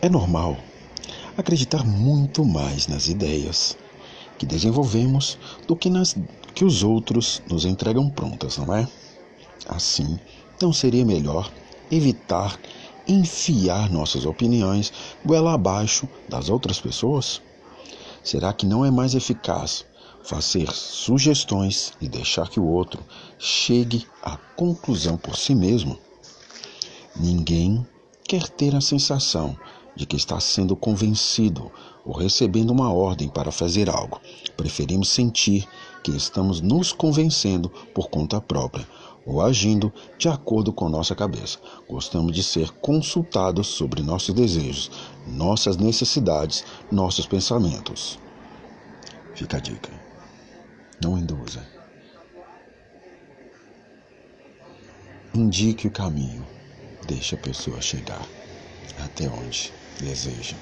É normal acreditar muito mais nas ideias que desenvolvemos do que nas que os outros nos entregam prontas, não é? Assim, não seria melhor evitar enfiar nossas opiniões goela abaixo das outras pessoas? Será que não é mais eficaz fazer sugestões e deixar que o outro chegue à conclusão por si mesmo? Ninguém quer ter a sensação de que está sendo convencido ou recebendo uma ordem para fazer algo. Preferimos sentir que estamos nos convencendo por conta própria ou agindo de acordo com nossa cabeça. Gostamos de ser consultados sobre nossos desejos, nossas necessidades, nossos pensamentos. Fica a dica. Não induza. Indique o caminho. Deixe a pessoa chegar até onde deseja.